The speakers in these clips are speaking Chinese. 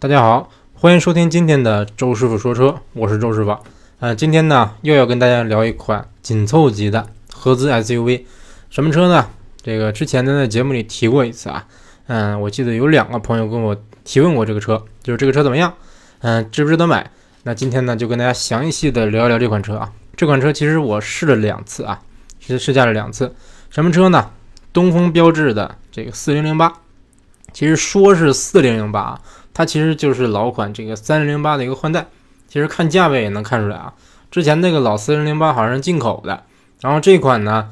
大家好，欢迎收听今天的周师傅说车，我是周师傅。呃，今天呢又要跟大家聊一款紧凑级的合资 SUV，什么车呢？这个之前呢在节目里提过一次啊。嗯，我记得有两个朋友跟我提问过这个车，就是这个车怎么样？嗯，值不值得买？那今天呢就跟大家详细的聊一聊这款车啊。这款车其实我试了两次啊，其实试驾了两次。什么车呢？东风标致的这个四零零八。其实说是四零零八啊。它其实就是老款这个三零零八的一个换代，其实看价位也能看出来啊。之前那个老四零零八好像是进口的，然后这款呢，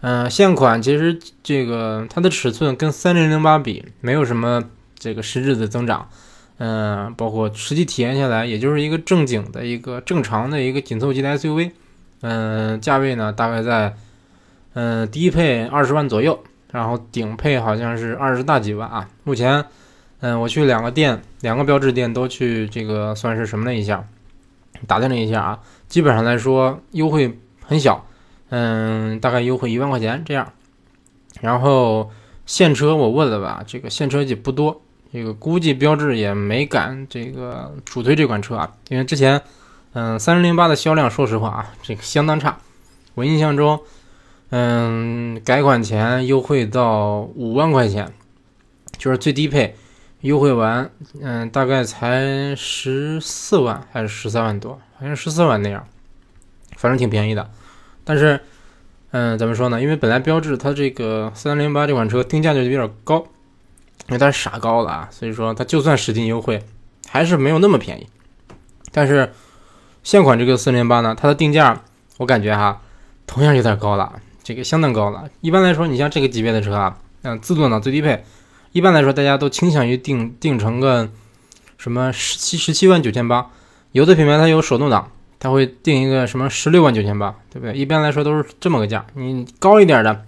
嗯，现款其实这个它的尺寸跟三零零八比没有什么这个实质的增长，嗯，包括实际体验下来，也就是一个正经的一个正常的一个紧凑级的 SUV，嗯，价位呢大概在嗯低配二十万左右，然后顶配好像是二十大几万啊，目前。嗯，我去两个店，两个标志店都去，这个算是什么了一下，打听了一下啊，基本上来说优惠很小，嗯，大概优惠一万块钱这样。然后现车我问了吧，这个现车也不多，这个估计标志也没敢这个主推这款车啊，因为之前，嗯，三零零八的销量，说实话啊，这个相当差。我印象中，嗯，改款前优惠到五万块钱，就是最低配。优惠完，嗯，大概才十四万还是十三万多，好像十四万那样，反正挺便宜的。但是，嗯，怎么说呢？因为本来标致它这个三零八这款车定价就有点高，因为它是傻高了啊，所以说它就算使劲优惠，还是没有那么便宜。但是现款这个四零八呢，它的定价我感觉哈，同样有点高了，这个相当高了。一般来说，你像这个级别的车啊，嗯，自动挡最低配。一般来说，大家都倾向于定定成个什么十七十七万九千八，有的品牌它有手动挡，它会定一个什么十六万九千八，对不对？一般来说都是这么个价。你高一点的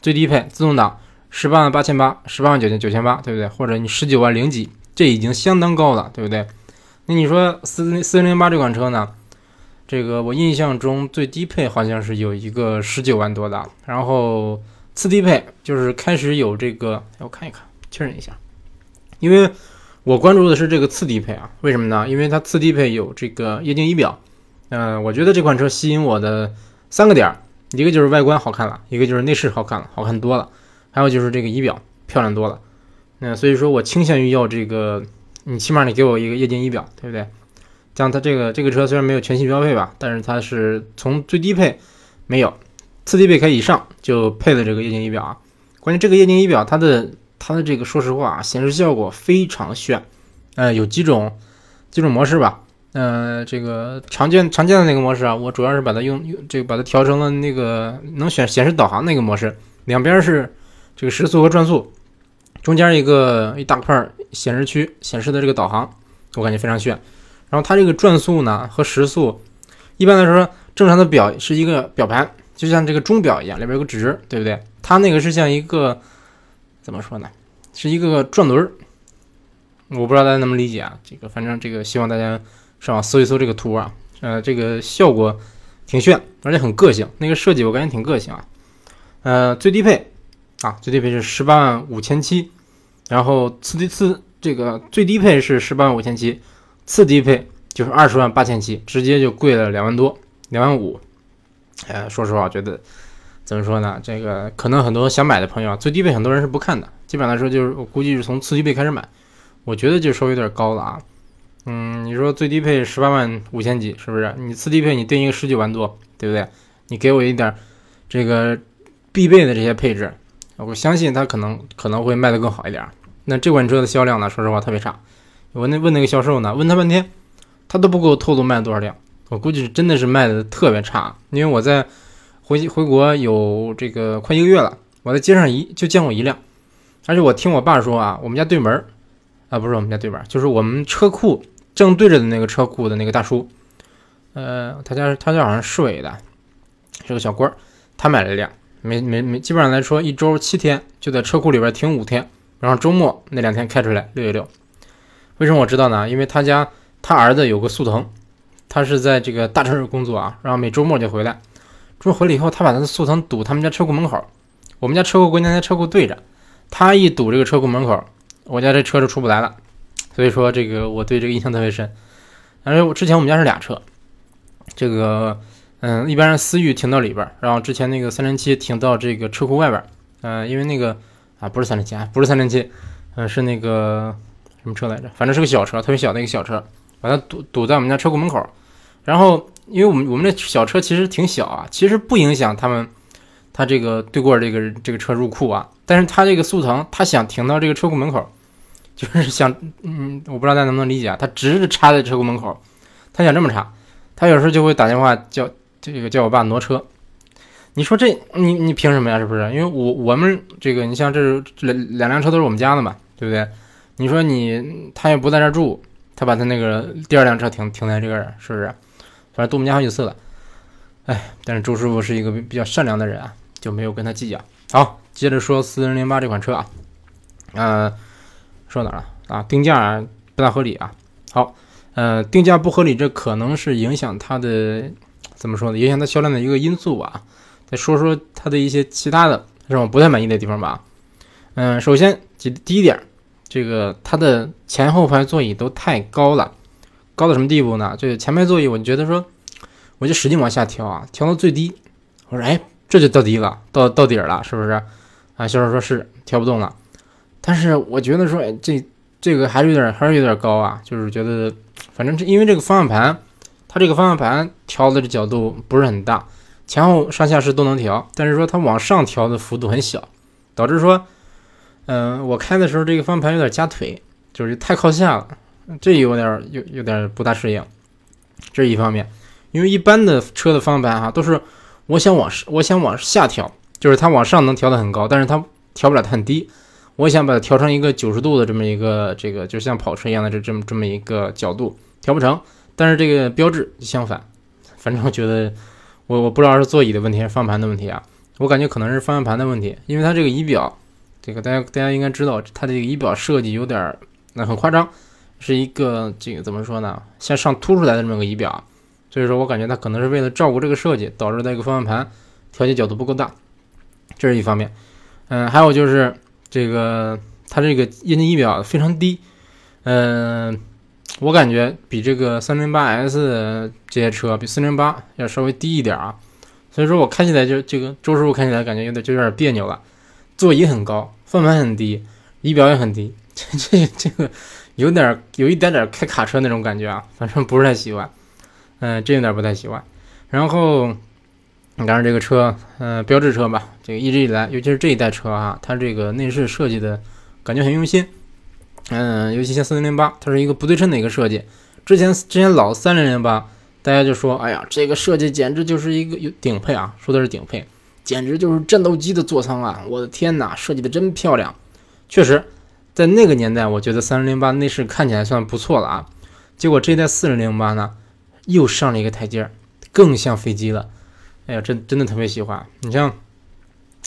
最低配自动挡十八万八千八，十八万九千九千八，对不对？或者你十九万零几，这已经相当高了，对不对？那你说四四零零八这款车呢？这个我印象中最低配好像是有一个十九万多的，然后次低配就是开始有这个，我看一看。确认一下，因为我关注的是这个次低配啊，为什么呢？因为它次低配有这个液晶仪表，嗯，我觉得这款车吸引我的三个点，一个就是外观好看了，一个就是内饰好看了，好看多了，还有就是这个仪表漂亮多了，那所以说我倾向于要这个，你起码你给我一个液晶仪表，对不对？像它这个这个车虽然没有全系标配吧，但是它是从最低配没有，次低配开以上就配了这个液晶仪表啊，关键这个液晶仪表它的。它的这个说实话啊，显示效果非常炫，呃，有几种几种模式吧，呃，这个常见常见的那个模式啊，我主要是把它用用这个把它调成了那个能选显示导航那个模式，两边是这个时速和转速，中间一个一大块显示区显示的这个导航，我感觉非常炫。然后它这个转速呢和时速，一般来说正常的表是一个表盘，就像这个钟表一样，里边有个指，对不对？它那个是像一个。怎么说呢？是一个转轮儿，我不知道大家能不能理解啊。这个反正这个希望大家上网搜一搜这个图啊。呃，这个效果挺炫，而且很个性。那个设计我感觉挺个性啊。呃，最低配啊，最低配是十八万五千七，然后次低次这个最低配是十八万五千七，次低配就是二十万八千七，直接就贵了两万多，两万五。呃，说实话，觉得。怎么说呢？这个可能很多想买的朋友啊，最低配很多人是不看的。基本上来说，就是我估计是从次低配开始买。我觉得就稍微有点高了啊。嗯，你说最低配十八万五千几，是不是？你次低配你定一个十九万多，对不对？你给我一点这个必备的这些配置，我相信它可能可能会卖得更好一点。那这款车的销量呢？说实话特别差。我那问那个销售呢，问他半天，他都不给我透露卖了多少辆。我估计是真的是卖的特别差，因为我在。回回国有这个快一个月了，我在街上一就见过一辆，而且我听我爸说啊，我们家对门啊不是我们家对门，就是我们车库正对着的那个车库的那个大叔，呃，他家他家好像市委的，是个小官，他买了一辆，没没没，基本上来说一周七天就在车库里边停五天，然后周末那两天开出来溜一溜。为什么我知道呢？因为他家他儿子有个速腾，他是在这个大城市工作啊，然后每周末就回来。说回来以后，他把他的速腾堵他们家车库门口。我们家车库跟人家车库对着，他一堵这个车库门口，我家这车就出不来了。所以说这个我对这个印象特别深。而且我之前我们家是俩车，这个嗯，一般是思域停到里边，然后之前那个三零七停到这个车库外边，嗯，因为那个啊不是三零七啊，不是三零七，嗯，是那个什么车来着？反正是个小车，特别小的一个小车，把它堵堵在我们家车库门口。然后因为我们我们这小车其实挺小啊，其实不影响他们他这个对过这个这个车入库啊，但是他这个速腾他想停到这个车库门口。就是想，嗯，我不知道大家能不能理解啊？他直着插在车库门口，他想这么插，他有时候就会打电话叫这个叫我爸挪车。你说这你你凭什么呀？是不是？因为我我们这个你像这两两辆车都是我们家的嘛，对不对？你说你他也不在这住，他把他那个第二辆车停停在这儿，是不是？反正都我们家好几次了。哎，但是周师傅是一个比较善良的人啊，就没有跟他计较。好，接着说四零零八这款车啊，嗯。说哪了啊？定价不大合理啊。好，呃，定价不合理，这可能是影响它的怎么说呢？影响它销量的一个因素吧。再说说它的一些其他的让我不太满意的地方吧。嗯，首先第第一点，这个它的前后排座椅都太高了，高到什么地步呢？这个前排座椅，我觉得说，我就使劲往下调啊，调到最低。我说，哎，这就到底了，到到底了，是不是？啊，销售说是调不动了。但是我觉得说，哎，这这个还是有点，还是有点高啊。就是觉得，反正这因为这个方向盘，它这个方向盘调的这角度不是很大，前后上下是都能调，但是说它往上调的幅度很小，导致说，嗯，我开的时候这个方向盘有点夹腿，就是太靠下了，这有点有有点不大适应。这是一方面，因为一般的车的方向盘哈，都是我想往我想往下调，就是它往上能调的很高，但是它调不了很低。我想把它调成一个九十度的这么一个这个，就像跑车一样的这这么这么一个角度，调不成。但是这个标志相反，反正我觉得我我不知道是座椅的问题还是方向盘的问题啊，我感觉可能是方向盘的问题，因为它这个仪表，这个大家大家应该知道，它的这个仪表设计有点那很夸张，是一个这个怎么说呢，向上凸出来的这么个仪表，所以说我感觉它可能是为了照顾这个设计，导致这个方向盘调节角度不够大，这是一方面。嗯，还有就是。这个它这个液晶仪表非常低，嗯，我感觉比这个三零八 S 这些车比四零八要稍微低一点啊，所以说我开起来就这个周师傅开起来感觉有点就有点别扭了，座椅很高，方向盘很低，仪表也很低，这这这个有点有一点点开卡车那种感觉啊，反正不是太喜欢，嗯，真有点不太喜欢，然后。你看这个车，嗯，标志车吧，这个一直以来，尤其是这一代车啊，它这个内饰设计的感觉很用心，嗯，尤其像四零零八，它是一个不对称的一个设计。之前之前老三零零八，大家就说，哎呀，这个设计简直就是一个有顶配啊，说的是顶配，简直就是战斗机的座舱啊！我的天哪，设计的真漂亮。确实，在那个年代，我觉得三零零八内饰看起来算不错了啊。结果这一代四零零八呢，又上了一个台阶，更像飞机了。哎呀，真真的特别喜欢。你像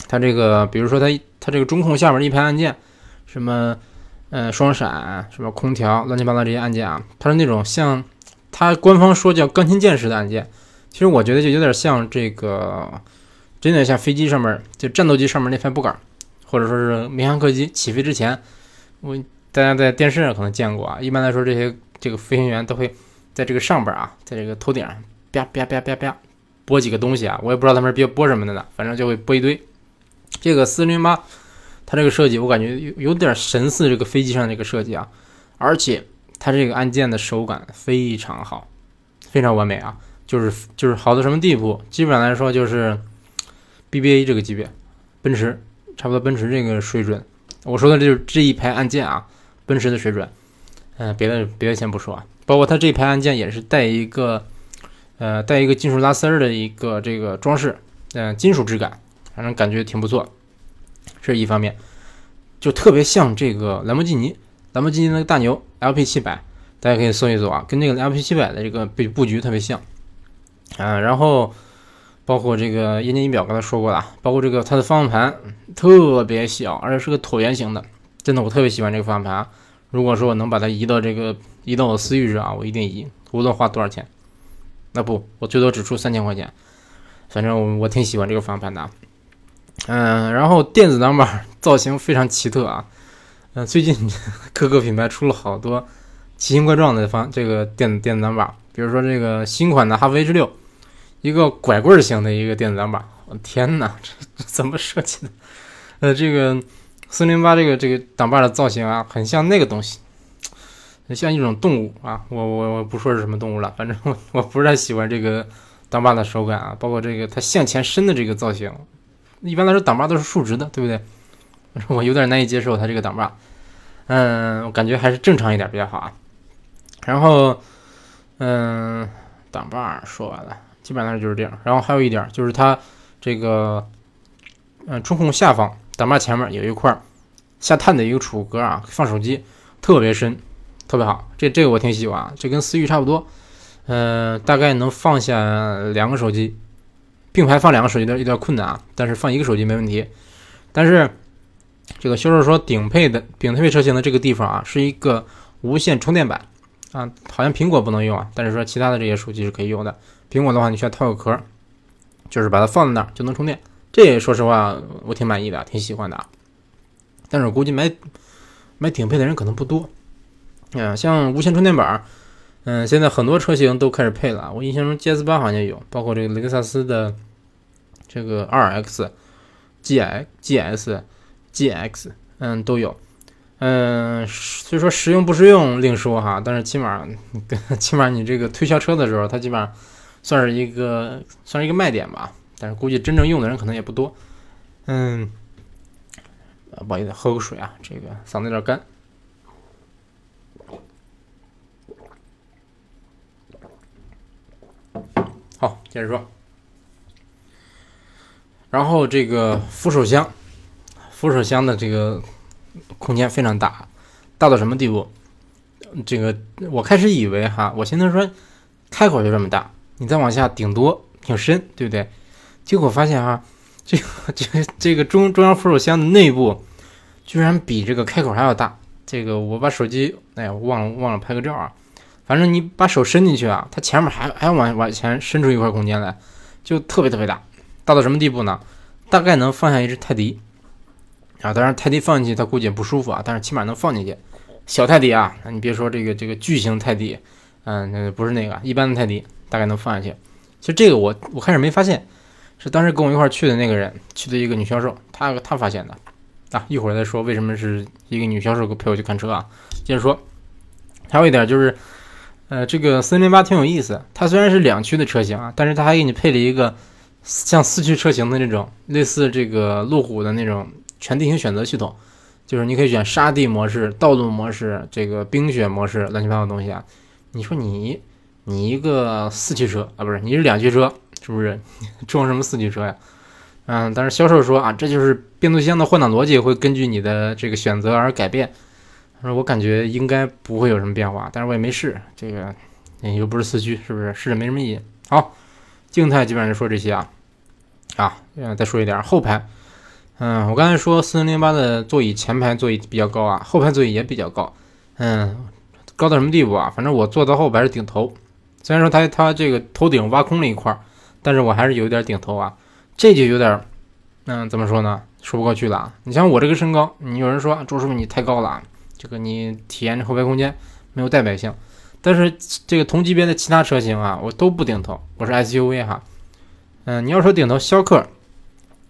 它这个，比如说它它这个中控下面一排按键，什么呃双闪，什么空调，乱七八糟这些按键啊，它是那种像它官方说叫钢琴键式的按键。其实我觉得就有点像这个，真的像飞机上面就战斗机上面那排拨杆，或者说是民航客机起飞之前，我大家在电视上可能见过啊。一般来说，这些这个飞行员都会在这个上边啊，在这个头顶上啪啪啪啪啪。播几个东西啊，我也不知道他们是播播什么的呢，反正就会播一堆。这个四零八，它这个设计我感觉有有点神似这个飞机上这个设计啊，而且它这个按键的手感非常好，非常完美啊，就是就是好到什么地步？基本上来说就是 BBA 这个级别，奔驰差不多奔驰这个水准。我说的就是这一排按键啊，奔驰的水准。嗯，别的别的先不说啊，包括它这一排按键也是带一个。呃，带一个金属拉丝儿的一个这个装饰，嗯，金属质感，反正感觉挺不错。这是一方面，就特别像这个兰博基尼，兰博基尼那个大牛 LP 七百，大家可以搜一搜啊，跟那个 LP 七百的这个布布局特别像。嗯，然后包括这个液晶仪表，刚才说过了，包括这个它的方向盘特别小，而且是个椭圆形的，真的我特别喜欢这个方向盘。如果说我能把它移到这个移到我思域上啊，我一定移，无论花多少钱。那不，我最多只出三千块钱，反正我我挺喜欢这个方向盘的，嗯，然后电子挡板造型非常奇特啊，嗯，最近 各个品牌出了好多奇形怪状的方这个电子电子挡把，比如说这个新款的哈弗 H 六，一个拐棍型的一个电子挡把，我天哪，这这怎么设计的？呃，这个四零八这个这个挡把的造型啊，很像那个东西，像一种动物啊。我我我不说是什么动物了，反正我我不太喜欢这个挡把的手感啊，包括这个它向前伸的这个造型。一般来说，挡把都是竖直的，对不对？我有点难以接受它这个挡把。嗯，我感觉还是正常一点比较好啊。然后，嗯，挡把说完了，基本上就是这样。然后还有一点就是它这个，嗯，中控下方挡把前面有一块下探的一个储物格啊，放手机特别深，特别好。这这个我挺喜欢，这跟思域差不多。嗯，大概能放下两个手机，并排放两个手机有点有点困难啊，但是放一个手机没问题。但是。这个销售说顶配的顶配车型的这个地方啊，是一个无线充电板啊，好像苹果不能用啊，但是说其他的这些手机是可以用的。苹果的话，你需要套个壳，就是把它放在那儿就能充电。这说实话我挺满意的，挺喜欢的啊。但是我估计买买顶配的人可能不多。嗯，像无线充电板，嗯，现在很多车型都开始配了。我印象中 GS 八好像有，包括这个雷克萨斯的这个 2X、GX、GS。G X，嗯，都有，嗯，虽说实用不实用另说哈，但是起码，起码你这个推销车的时候，它基本上算是一个算是一个卖点吧。但是估计真正用的人可能也不多，嗯，不好意思，喝口水啊，这个嗓子有点干。好，接着说，然后这个扶手箱。扶手箱的这个空间非常大，大到什么地步？这个我开始以为哈，我现在说开口就这么大，你再往下顶多挺深，对不对？结果发现 哈，这个这个这个中中央扶手箱的内部居然比这个开口还要大。这个我把手机，哎呀，忘了忘了拍个照啊。反正你把手伸进去啊，它前面还还要往往前伸出一块空间来，就特别特别大，大到什么地步呢？大概能放下一只泰迪。啊，当然泰迪放进去它估计也不舒服啊，但是起码能放进去。小泰迪啊，你别说这个这个巨型泰迪，嗯，那不是那个一般的泰迪，大概能放下去。其实这个我我开始没发现，是当时跟我一块去的那个人，去的一个女销售，她她发现的。啊，一会儿再说为什么是一个女销售陪我去看车啊。接着说，还有一点就是，呃，这个森林八挺有意思，它虽然是两驱的车型啊，但是它还给你配了一个像四驱车型的那种，类似这个路虎的那种。全地形选择系统，就是你可以选沙地模式、道路模式、这个冰雪模式，乱七八糟东西啊。你说你你一个四驱车啊，不是你是两驱车，是不是 装什么四驱车呀？嗯，但是销售说啊，这就是变速箱的换挡逻辑会根据你的这个选择而改变。他说我感觉应该不会有什么变化，但是我也没试，这个又不是四驱，是不是试着没什么意义？好，静态基本上就说这些啊啊，再说一点后排。嗯，我刚才说四零零八的座椅前排座椅比较高啊，后排座椅也比较高。嗯，高到什么地步啊？反正我坐到后排是顶头，虽然说它它这个头顶挖空了一块，但是我还是有点顶头啊。这就有点，嗯，怎么说呢？说不过去了啊。你像我这个身高，你有人说周师傅你太高了啊，这个你体验这后排空间没有代表性。但是这个同级别的其他车型啊，我都不顶头，我是 SUV 哈。嗯，你要说顶头，逍客。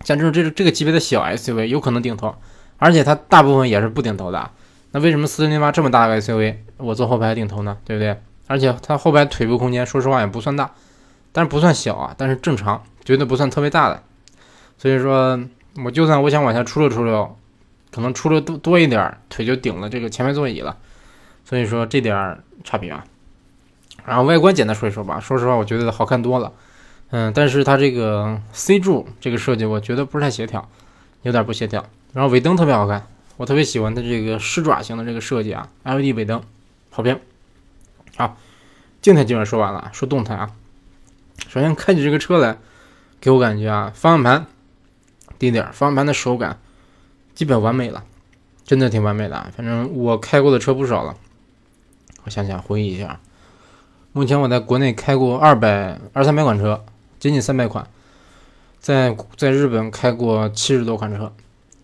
像这种这这个级别的小 SUV 有可能顶头，而且它大部分也是不顶头的。那为什么四零零八这么大个 SUV 我坐后排顶头呢？对不对？而且它后排腿部空间说实话也不算大，但是不算小啊，但是正常，绝对不算特别大的。所以说，我就算我想往下出溜出溜，可能出溜多多一点，腿就顶了这个前排座椅了。所以说这点差别啊。然后外观简单说一说吧，说实话我觉得好看多了。嗯，但是它这个 C 柱这个设计，我觉得不是太协调，有点不协调。然后尾灯特别好看，我特别喜欢它这个狮爪型的这个设计啊，LED 尾灯，好评。好，静态基本上说完了，说动态啊。首先开起这个车来，给我感觉啊，方向盘低点，方向盘的手感基本完美了，真的挺完美的。反正我开过的车不少了，我想想回忆一下，目前我在国内开过二百二三百款车。接近三百款，在在日本开过七十多款车，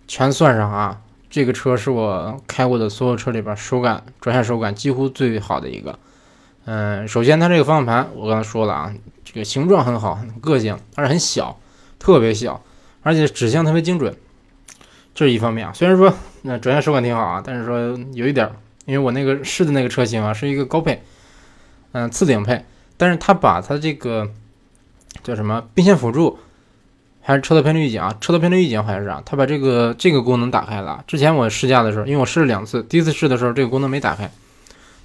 全算上啊，这个车是我开过的所有车里边手感转向手感几乎最好的一个。嗯，首先它这个方向盘我刚才说了啊，这个形状很好，很个性，而且很小，特别小，而且指向特别精准，这是一方面啊。虽然说那转向手感挺好啊，但是说有一点，因为我那个试的那个车型啊是一个高配，嗯，次顶配，但是它把它这个叫什么并线辅助。还是车道偏离预警啊，车道偏离预警好像是啊，他把这个这个功能打开了。之前我试驾的时候，因为我试了两次，第一次试的时候这个功能没打开。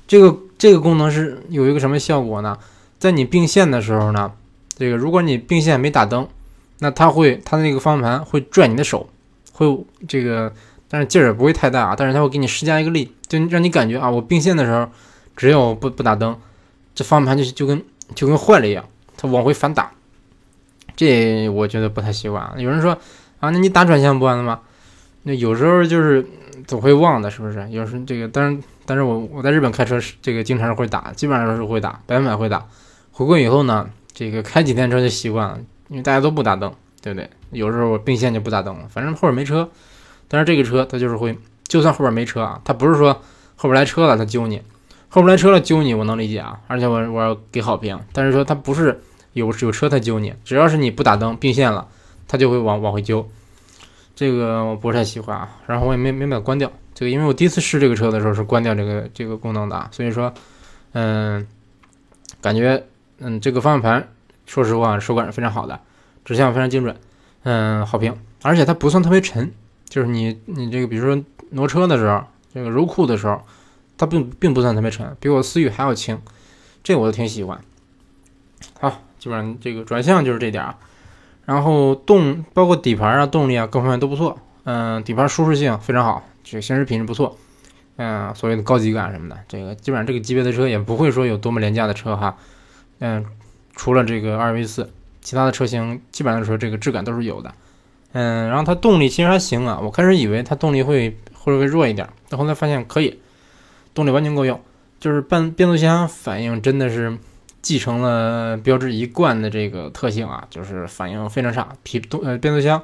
这个这个功能是有一个什么效果呢？在你并线的时候呢，这个如果你并线没打灯，那它会它那个方向盘会拽你的手，会这个，但是劲儿也不会太大啊，但是它会给你施加一个力，就让你感觉啊，我并线的时候只要不不打灯，这方向盘就就跟就跟坏了一样，它往回反打。这我觉得不太习惯。有人说啊，那你打转向不完了吗？那有时候就是总会忘的，是不是？有时这个，但是但是我我在日本开车是这个经常会打，基本上都是会打，百分百会打。回国以后呢，这个开几天车就习惯了，因为大家都不打灯，对不对？有时候我并线就不打灯了，反正后边没车。但是这个车它就是会，就算后边没车啊，它不是说后边来车了它揪你，后边来车了揪你我能理解啊，而且我我要给好评。但是说它不是。有有车他揪你，只要是你不打灯并线了，他就会往往回揪。这个我不太喜欢啊，然后我也没没把它关掉。这个因为我第一次试这个车的时候是关掉这个这个功能的，所以说，嗯，感觉嗯这个方向盘说实话手感是非常好的，指向非常精准，嗯好评，而且它不算特别沉，就是你你这个比如说挪车的时候，这个入库的时候，它并并不算特别沉，比我思域还要轻，这个我都挺喜欢。好。基本上这个转向就是这点儿，然后动包括底盘啊、动力啊各方面都不错，嗯，底盘舒适性非常好，这个行驶品质不错，嗯，所谓的高级感什么的，这个基本上这个级别的车也不会说有多么廉价的车哈，嗯，除了这个二 V 四，其他的车型基本上说这个质感都是有的，嗯，然后它动力其实还行啊，我开始以为它动力会会会弱一点，但后来发现可以，动力完全够用，就是变变速箱反应真的是。继承了标志一贯的这个特性啊，就是反应非常差，匹动呃变速箱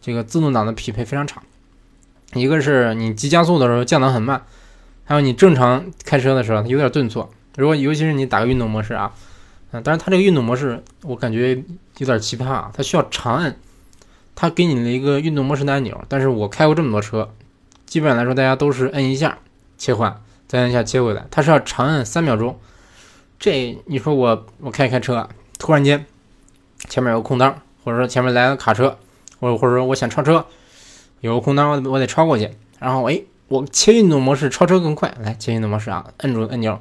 这个自动挡的匹配非常差。一个是你急加速的时候降档很慢，还有你正常开车的时候它有点顿挫。如果尤其是你打个运动模式啊，嗯，但是它这个运动模式我感觉有点奇葩啊，它需要长按，它给你了一个运动模式的按钮，但是我开过这么多车，基本上来说大家都是摁一下切换，再按一下切回来，它是要长按三秒钟。这你说我我开开车，突然间前面有个空档，或者说前面来个卡车，或者或者说我想超车，有个空档我我得超过去，然后哎我切运动模式超车更快，来切运动模式啊，摁住按钮，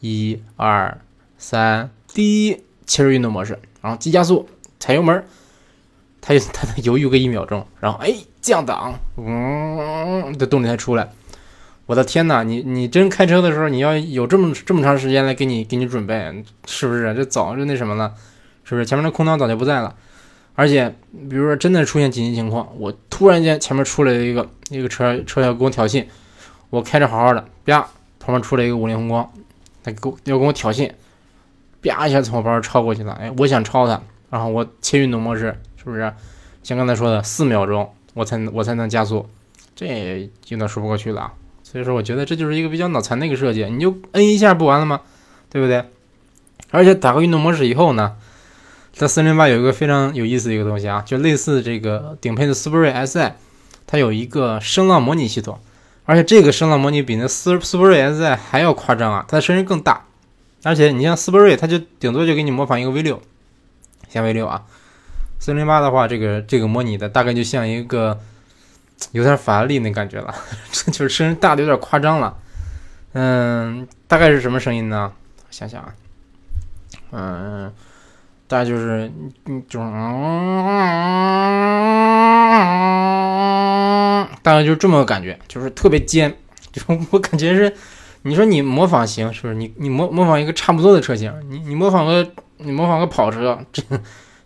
一二三，第一切入运动模式，然后急加速踩油门，它它犹豫个一秒钟，然后哎降档，嗯，这动力才出来。我的天哪，你你真开车的时候，你要有这么这么长时间来给你给你准备，是不是？这早就那什么了，是不是？前面的空挡早就不在了，而且比如说真的出现紧急情况，我突然间前面出来一个一个车车要跟我挑衅，我开着好好的，啪，旁边出来一个五菱宏光，他给我要跟我挑衅，啪一下从我旁边超过去了，哎，我想超他，然后我切运动模式，是不是？像刚才说的四秒钟我才能我才能加速，这有点说不过去了啊。所以说，我觉得这就是一个比较脑残的一个设计，你就摁一下不完了吗？对不对？而且打开运动模式以后呢，它四零八有一个非常有意思的一个东西啊，就类似这个顶配的斯铂瑞 SI，它有一个声浪模拟系统，而且这个声浪模拟比那斯斯铂瑞 SI 还要夸张啊，它的声音更大，而且你像斯铂瑞，它就顶多就给你模仿一个 V 六，像 V 六啊，四零八的话，这个这个模拟的大概就像一个。有点法拉利那感觉了，这就是声音大的有点夸张了。嗯，大概是什么声音呢？想想啊，嗯，大概就是嗯，就是大概就是这么个感觉，就是特别尖。就我感觉是，你说你模仿行是不是？你你模模仿一个差不多的车型，你你模仿个你模仿个跑车，这。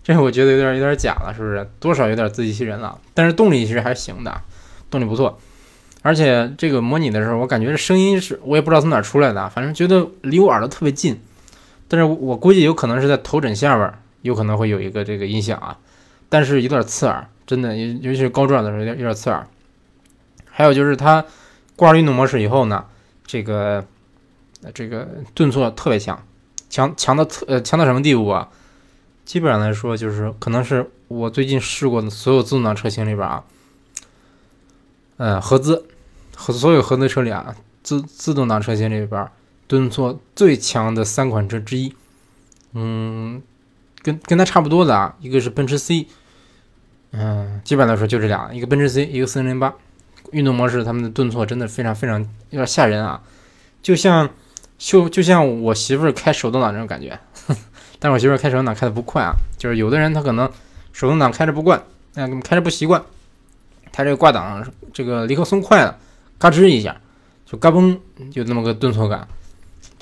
这我觉得有点有点假了，是不是？多少有点自欺欺人了。但是动力其实还行的，动力不错。而且这个模拟的时候，我感觉这声音是我也不知道从哪出来的，反正觉得离我耳朵特别近。但是我估计有可能是在头枕下边有可能会有一个这个音响啊，但是有点刺耳，真的，尤尤其是高转的时候有点有点刺耳。还有就是它挂运动模式以后呢，这个这个顿挫特别强，强强到特呃强到什么地步啊？基本上来说，就是可能是我最近试过的所有自动挡车型里边啊，呃，合资和所有合资车里啊，自自动挡车型里边顿挫最强的三款车之一。嗯，跟跟它差不多的啊，一个是奔驰 C。嗯，基本来说就这俩，一个奔驰 C，一个四零零八，运动模式，他们的顿挫真的非常非常有点吓人啊，就像就就像我媳妇开手动挡那种感觉，但我媳妇开手动挡开的不快啊，就是有的人他可能手动挡开着不惯，嗯，开着不习惯，他这个挂档这个离合松快了，嘎吱一下，就嘎嘣，就那么个顿挫感，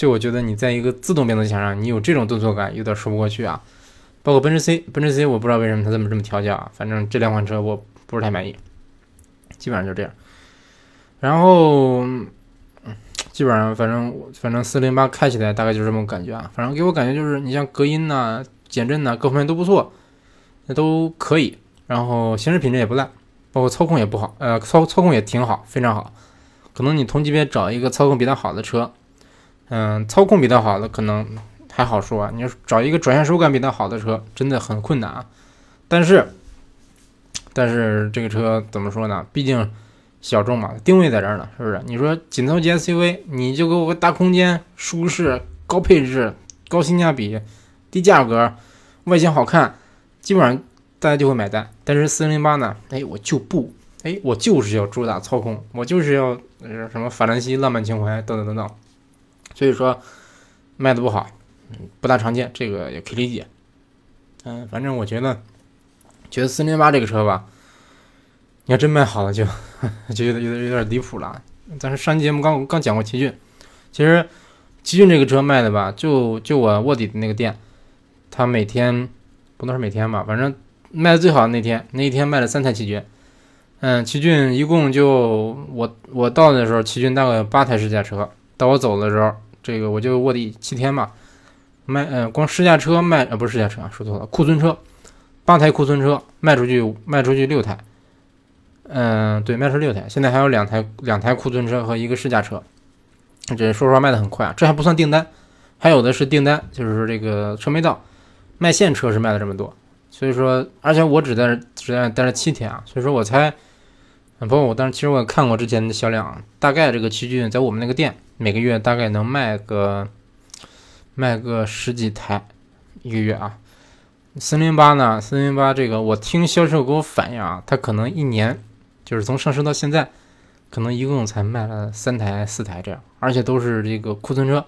就我觉得你在一个自动变速箱上，你有这种顿挫感，有点说不过去啊。包括奔驰 C，奔驰 C 我不知道为什么它这么这么调教啊，反正这两款车我不是太满意，基本上就这样。然后，嗯基本上反正反正四零八开起来大概就是这么感觉啊，反正给我感觉就是你像隔音呐、减震呐各方面都不错，那都可以。然后行驶品质也不烂，包括操控也不好，呃操操控也挺好，非常好。可能你同级别找一个操控比它好的车，嗯，操控比它好的可能。还好说啊，你找一个转向手感比它好的车，真的很困难啊。但是，但是这个车怎么说呢？毕竟小众嘛，定位在这儿呢，是不是？你说紧凑级 SUV，你就给我个大空间、舒适、高配置、高性价比、低价格、外形好看，基本上大家就会买单。但是四零零八呢？哎，我就不，哎，我就是要主打操控，我就是要什么法兰西浪漫情怀等等等等。所以说卖的不好。不大常见，这个也可以理解。嗯，反正我觉得，觉得四零八这个车吧，你要真卖好了，就 就有点有点有点离谱了。但是上期节目刚刚讲过奇骏，其实奇骏这个车卖的吧，就就我卧底的那个店，他每天不能是每天吧，反正卖的最好的那天，那一天卖了三台奇骏。嗯，奇骏一共就我我到的时候，奇骏大概有八台试驾车，到我走的时候，这个我就卧底七天嘛。卖嗯，光试驾车卖呃不是试驾车啊，说错了，库存车，八台库存车卖出去卖出去六台，嗯对，卖出六台，现在还有两台两台库存车和一个试驾车，这说实话卖的很快啊，这还不算订单，还有的是订单，就是说这个车没到，卖现车是卖了这么多，所以说而且我只在只在待了七天啊，所以说我才，包括我当时其实我也看过之前的销量，大概这个奇骏在我们那个店每个月大概能卖个。卖个十几台一个月啊，四零八呢？四零八这个我听销售给我反映啊，他可能一年就是从上市到现在，可能一共才卖了三台四台这样，而且都是这个库存车，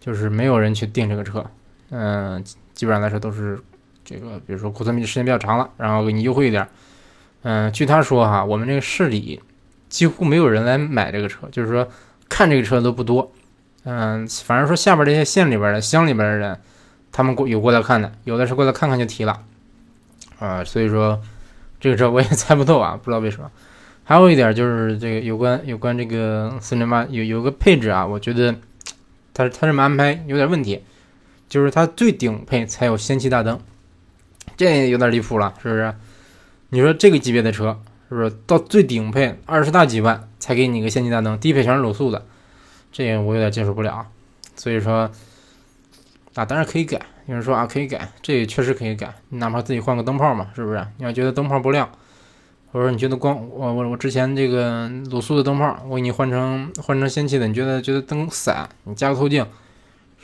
就是没有人去订这个车。嗯，基本上来说都是这个，比如说库存时间比较长了，然后给你优惠一点。嗯，据他说哈，我们这个市里几乎没有人来买这个车，就是说看这个车都不多。嗯，反正说下边这些县里边的乡里边的人，他们过有过来看的，有的是过来看看就提了，啊，所以说这个车我也猜不透啊，不知道为什么。还有一点就是这个有关有关这个四零八有有个配置啊，我觉得它它这么安排有点问题，就是它最顶配才有氙气大灯，这有点离谱了，是不是？你说这个级别的车是不是到最顶配二十大几万才给你个氙气大灯，低配全是卤素的？这我有点接受不了，所以说啊，当然可以改。有人说啊，可以改，这也确实可以改。你哪怕自己换个灯泡嘛，是不是？你要觉得灯泡不亮，或者说你觉得光我我我之前这个卤素的灯泡，我给你换成换成氙气的，你觉得觉得灯散，你加个透镜，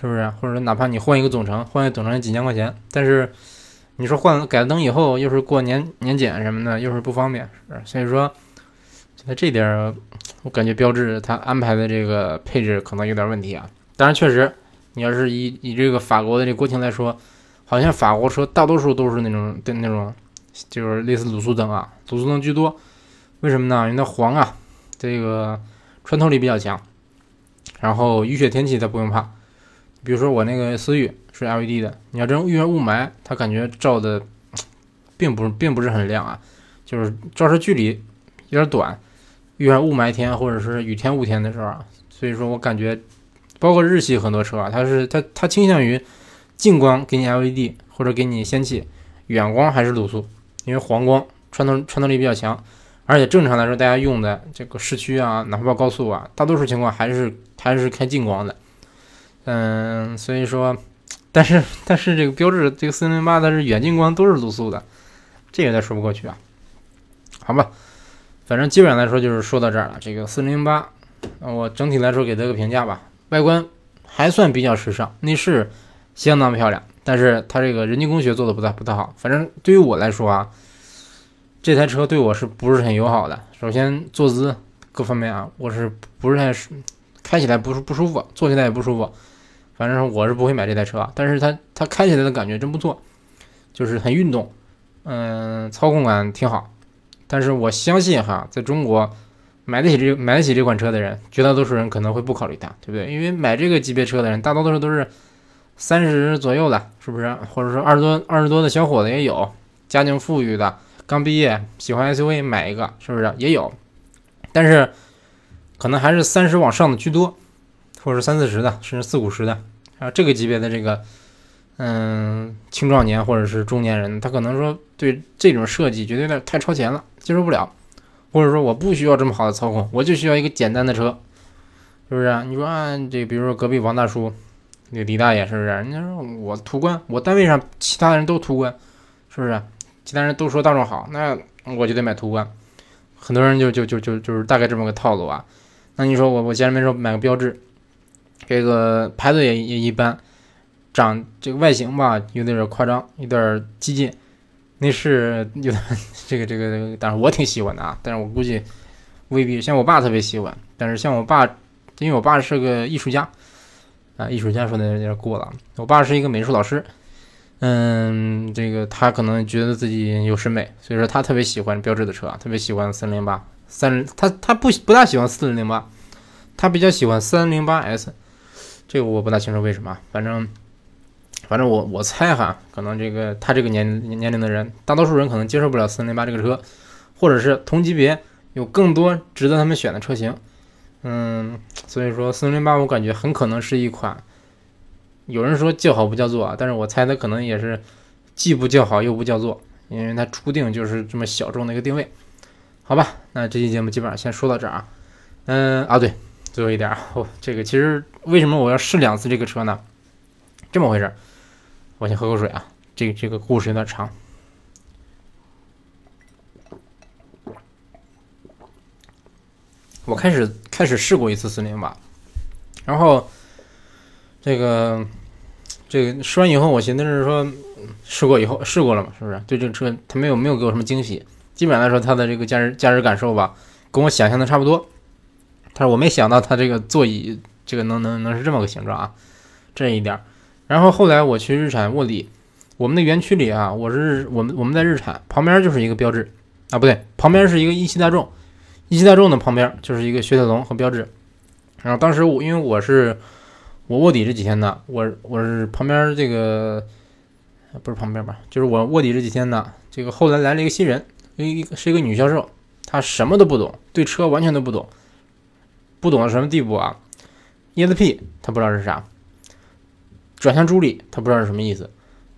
是不是？或者说哪怕你换一个总成，换一个总成几千块钱，但是你说换改了灯以后，又是过年年检什么的，又是不方便，是所以说，现在这点。我感觉标志它安排的这个配置可能有点问题啊。当然，确实，你要是以以这个法国的这国情来说，好像法国车大多数都是那种的那种，就是类似卤素灯啊，卤素灯居多。为什么呢？因为它黄啊，这个穿透力比较强，然后雨雪天气它不用怕。比如说我那个思域是 LED 的，你要真遇上雾霾，它感觉照的 并不是并不是很亮啊，就是照射距离有点短。遇上雾霾天或者是雨天雾天的时候啊，所以说我感觉，包括日系很多车啊，它是它它倾向于近光给你 LED 或者给你氙气，远光还是卤素，因为黄光穿透穿透力比较强，而且正常来说，大家用的这个市区啊，哪怕高速啊，大多数情况还是还是开近光的。嗯，所以说，但是但是这个标志这个四零零八它是远近光都是卤素的，这有点说不过去啊。好吧，反正基本上来说就是说到这儿了。这个四零零八，我整体来说给它个评价吧，外观还算比较时尚，内饰相当漂亮，但是它这个人机工学做的不太不太好。反正对于我来说啊。这台车对我是不是很友好的？首先坐姿各方面啊，我是不是太开起来不不舒服，坐起来也不舒服。反正我是不会买这台车，但是它它开起来的感觉真不错，就是很运动，嗯，操控感挺好。但是我相信哈，在中国买得起这买得起这款车的人，绝大多数人可能会不考虑它，对不对？因为买这个级别车的人，大多数都是三十左右的，是不是？或者说二十多二十多的小伙子也有，家境富裕的。刚毕业喜欢 SUV 买一个是不是也有？但是可能还是三十往上的居多，或者是三四十的，甚至四五十的啊。这个级别的这个嗯青壮年或者是中年人，他可能说对这种设计觉得有点太超前了，接受不了，或者说我不需要这么好的操控，我就需要一个简单的车，是不是？你说啊，这比如说隔壁王大叔，那李大爷是不是？人家说我途观，我单位上其他人都途观，是不是？其他人都说大众好，那我就得买途观。很多人就就就就就是大概这么个套路啊。那你说我我前面说买个标志，这个牌子也也一般，长这个外形吧有点夸张，有点激进，内饰有点这个这个，但是我挺喜欢的啊。但是我估计未必像我爸特别喜欢，但是像我爸，因为我爸是个艺术家啊，艺术家说的有点过了。我爸是一个美术老师。嗯，这个他可能觉得自己有审美，所以说他特别喜欢标致的车，特别喜欢三零八三，他他不不大喜欢四零零八，他比较喜欢三零八 S，这个我不大清楚为什么，反正反正我我猜哈，可能这个他这个年年龄的人，大多数人可能接受不了四零零八这个车，或者是同级别有更多值得他们选的车型，嗯，所以说四零零八我感觉很可能是一款。有人说叫好不叫座啊，但是我猜他可能也是既不叫好又不叫座，因为它注定就是这么小众的一个定位，好吧？那这期节目基本上先说到这儿啊。嗯啊，对，最后一点啊，这个其实为什么我要试两次这个车呢？这么回事，我先喝口水啊。这个这个故事有点长，我开始开始试过一次四零八，然后。这个，这个试完以后，我寻思是说，试过以后试过了嘛，是不是？对这个车，它没有没有给我什么惊喜。基本上来说，它的这个驾驶驾驶感受吧，跟我想象的差不多。但是我没想到它这个座椅这个能能能是这么个形状啊，这一点。然后后来我去日产卧底，我们的园区里啊，我是我们我们在日产旁边就是一个标志啊，不对，旁边是一个一汽大众，一汽大众的旁边就是一个雪铁龙和标志。然后当时我因为我是。我卧底这几天呢，我我是旁边这个，不是旁边吧，就是我卧底这几天呢，这个后来来了一个新人，一个是一个女销售，她什么都不懂，对车完全都不懂，不懂到什么地步啊？ESP 他不知道是啥，转向助力他不知道是什么意思，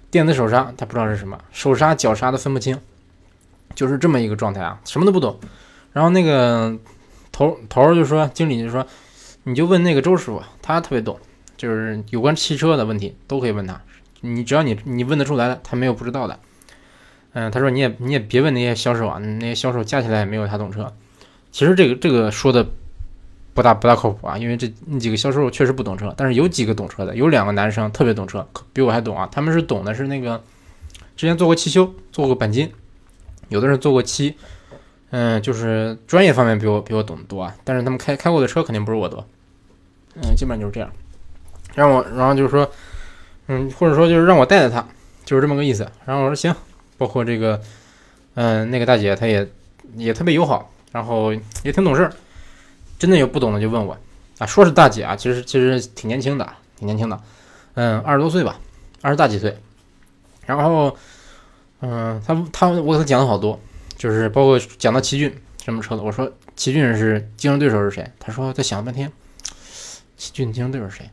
电子手刹他不知道是什么，手刹脚刹都分不清，就是这么一个状态啊，什么都不懂。然后那个头头就说，经理就说，你就问那个周师傅，他特别懂。就是有关汽车的问题都可以问他，你只要你你问得出来的，他没有不知道的。嗯，他说你也你也别问那些销售啊，那些销售加起来也没有他懂车。其实这个这个说的不大不大靠谱啊，因为这那几个销售确实不懂车，但是有几个懂车的，有两个男生特别懂车，比我还懂啊。他们是懂的是那个之前做过汽修，做过钣金，有的人做过漆，嗯，就是专业方面比我比我懂得多啊。但是他们开开过的车肯定不是我多，嗯，基本上就是这样。让我，然后就是说，嗯，或者说就是让我带带他，就是这么个意思。然后我说行，包括这个，嗯，那个大姐她也也特别友好，然后也挺懂事儿。真的有不懂的就问我啊，说是大姐啊，其实其实挺年轻的，挺年轻的，嗯，二十多岁吧，二十大几岁。然后，嗯，他他我给他讲了好多，就是包括讲到奇骏什么车的，我说奇骏是竞争对手是谁？他说他想了半天，奇骏竞争对手是谁？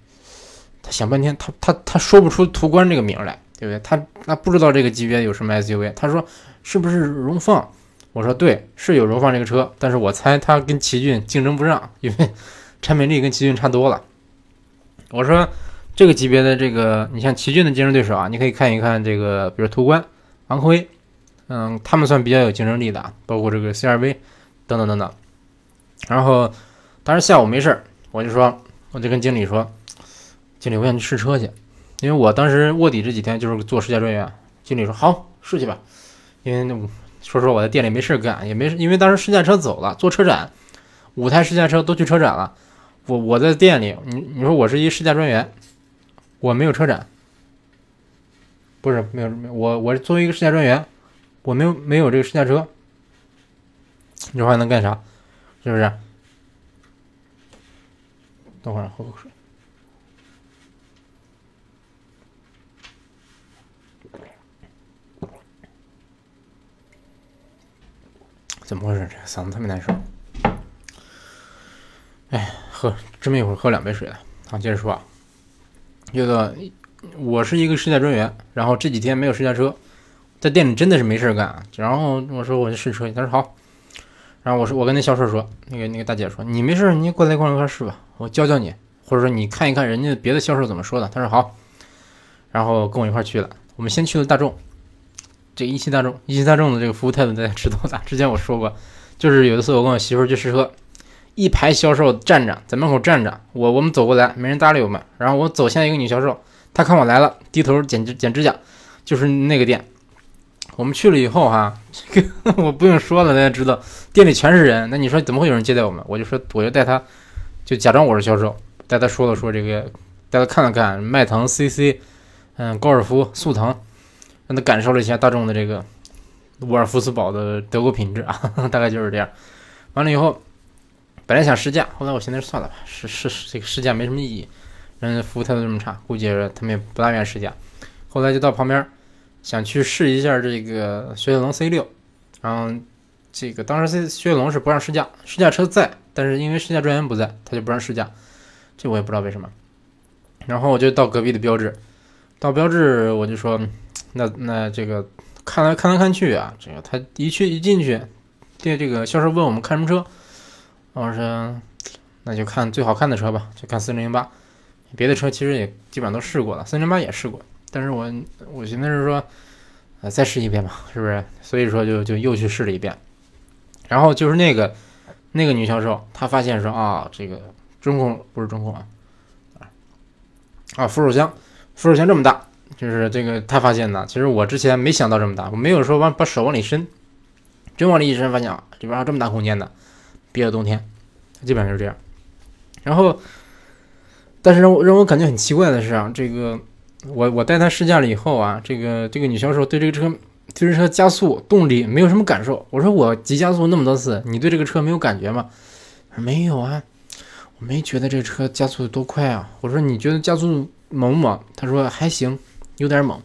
他想半天，他他他说不出途观这个名来，对不对？他那不知道这个级别有什么 SUV。他说是不是荣放，我说对，是有荣放这个车，但是我猜它跟奇骏竞争不上，因为产品力跟奇骏差多了。我说这个级别的这个，你像奇骏的竞争对手啊，你可以看一看这个，比如途观、昂科威，嗯，他们算比较有竞争力的，包括这个 CRV 等等等等。然后当时下午没事儿，我就说，我就跟经理说，经理我想去试车去，因为我当时卧底这几天就是做试驾专员。经理说好试去吧，因为那说实话我在店里没事干，也没因为当时试驾车走了，做车展，五台试驾车都去车展了。我我在店里，你你说我是一试驾专员，我没有车展，不是没有没有我我作为一个试驾专员，我没有没有这个试驾车，你说还能干啥？是不是？等会儿喝口水。怎么回事？这嗓子特别难受。哎，喝这么一会儿喝两杯水了。好，接着说啊。这个我是一个试驾专员，然后这几天没有试驾车，在店里真的是没事干。然后我说我去试车，他说好。然后我说我跟那销售说，那个那个大姐说你没事，你过来过来一块试吧，我教教你，或者说你看一看人家别的销售怎么说的。他说好。然后跟我一块去了。我们先去了大众。这一汽大众，一汽大众的这个服务态度大家知道的。之前我说过，就是有一次我跟我媳妇去试车，一排销售站着，在门口站着，我我们走过来，没人搭理我们。然后我走向一个女销售，她看我来了，低头剪剪指甲，就是那个店。我们去了以后哈，这个 我不用说了，大家知道，店里全是人。那你说怎么会有人接待我们？我就说，我就带她，就假装我是销售，带她说了说这个，带她看了看迈腾、CC，嗯，高尔夫、速腾。让他感受了一下大众的这个沃尔夫斯堡的德国品质啊，大概就是这样。完了以后，本来想试驾，后来我寻思算了吧，试试这个试驾没什么意义，人家服务态度这么差，估计他们也不大愿意试驾。后来就到旁边想去试一下这个雪铁龙 C 六，然后这个当时雪铁龙是不让试驾，试驾车在，但是因为试驾专员不在，他就不让试驾，这我也不知道为什么。然后我就到隔壁的标志，到标志我就说。那那这个看来看来看去啊，这个他一去一进去，对这个销售问我们看什么车，我说那就看最好看的车吧，就看四零零八，别的车其实也基本上都试过了，四零零八也试过，但是我我寻思是说，呃再试一遍吧，是不是？所以说就就又去试了一遍，然后就是那个那个女销售，她发现说啊，这个中控不是中控啊，啊扶手箱扶手箱这么大。就是这个，他发现的。其实我之前没想到这么大，我没有说往把手往里伸，真往里一伸，发现啊，里边还有这么大空间的，憋了冬天，基本上就是这样。然后，但是让我让我感觉很奇怪的是啊，这个我我带他试驾了以后啊，这个这个女销售对这个车对这车加速动力没有什么感受。我说我急加速那么多次，你对这个车没有感觉吗？没有啊，我没觉得这车加速多快啊。我说你觉得加速猛不猛？他说还行。有点猛，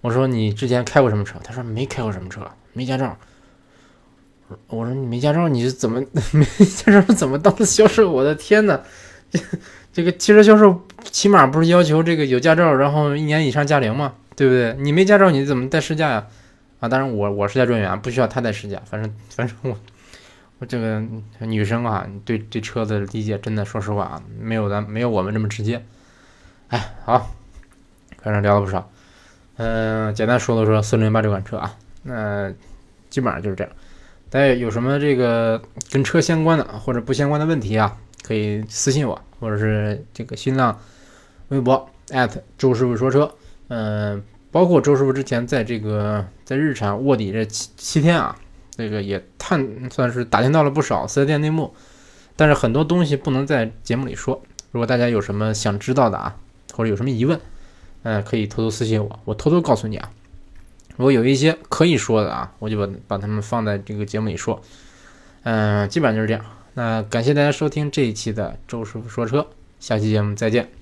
我说你之前开过什么车？他说没开过什么车，没驾照。我说你没驾照，你是怎么 没驾照怎么当的销售？我的天哪，这个汽车销售起码不是要求这个有驾照，然后一年以上驾龄吗？对不对？你没驾照，你怎么带试驾呀？啊，当然我我试驾专员不需要他带试驾，反正反正我我这个女生啊，对对车的理解真的，说实话啊，没有咱没有我们这么直接。哎，好。反正聊了不少，嗯，简单说了说四零八这款车啊，那基本上就是这样。大家有什么这个跟车相关的或者不相关的问题啊，可以私信我，或者是这个新浪微博周师傅说车。嗯，包括周师傅之前在这个在日产卧底这七七天啊，这个也探算是打听到了不少四 S 店内幕，但是很多东西不能在节目里说。如果大家有什么想知道的啊，或者有什么疑问，嗯，可以偷偷私信我，我偷偷告诉你啊。如果有一些可以说的啊，我就把把他们放在这个节目里说。嗯，基本上就是这样。那感谢大家收听这一期的周师傅说车，下期节目再见。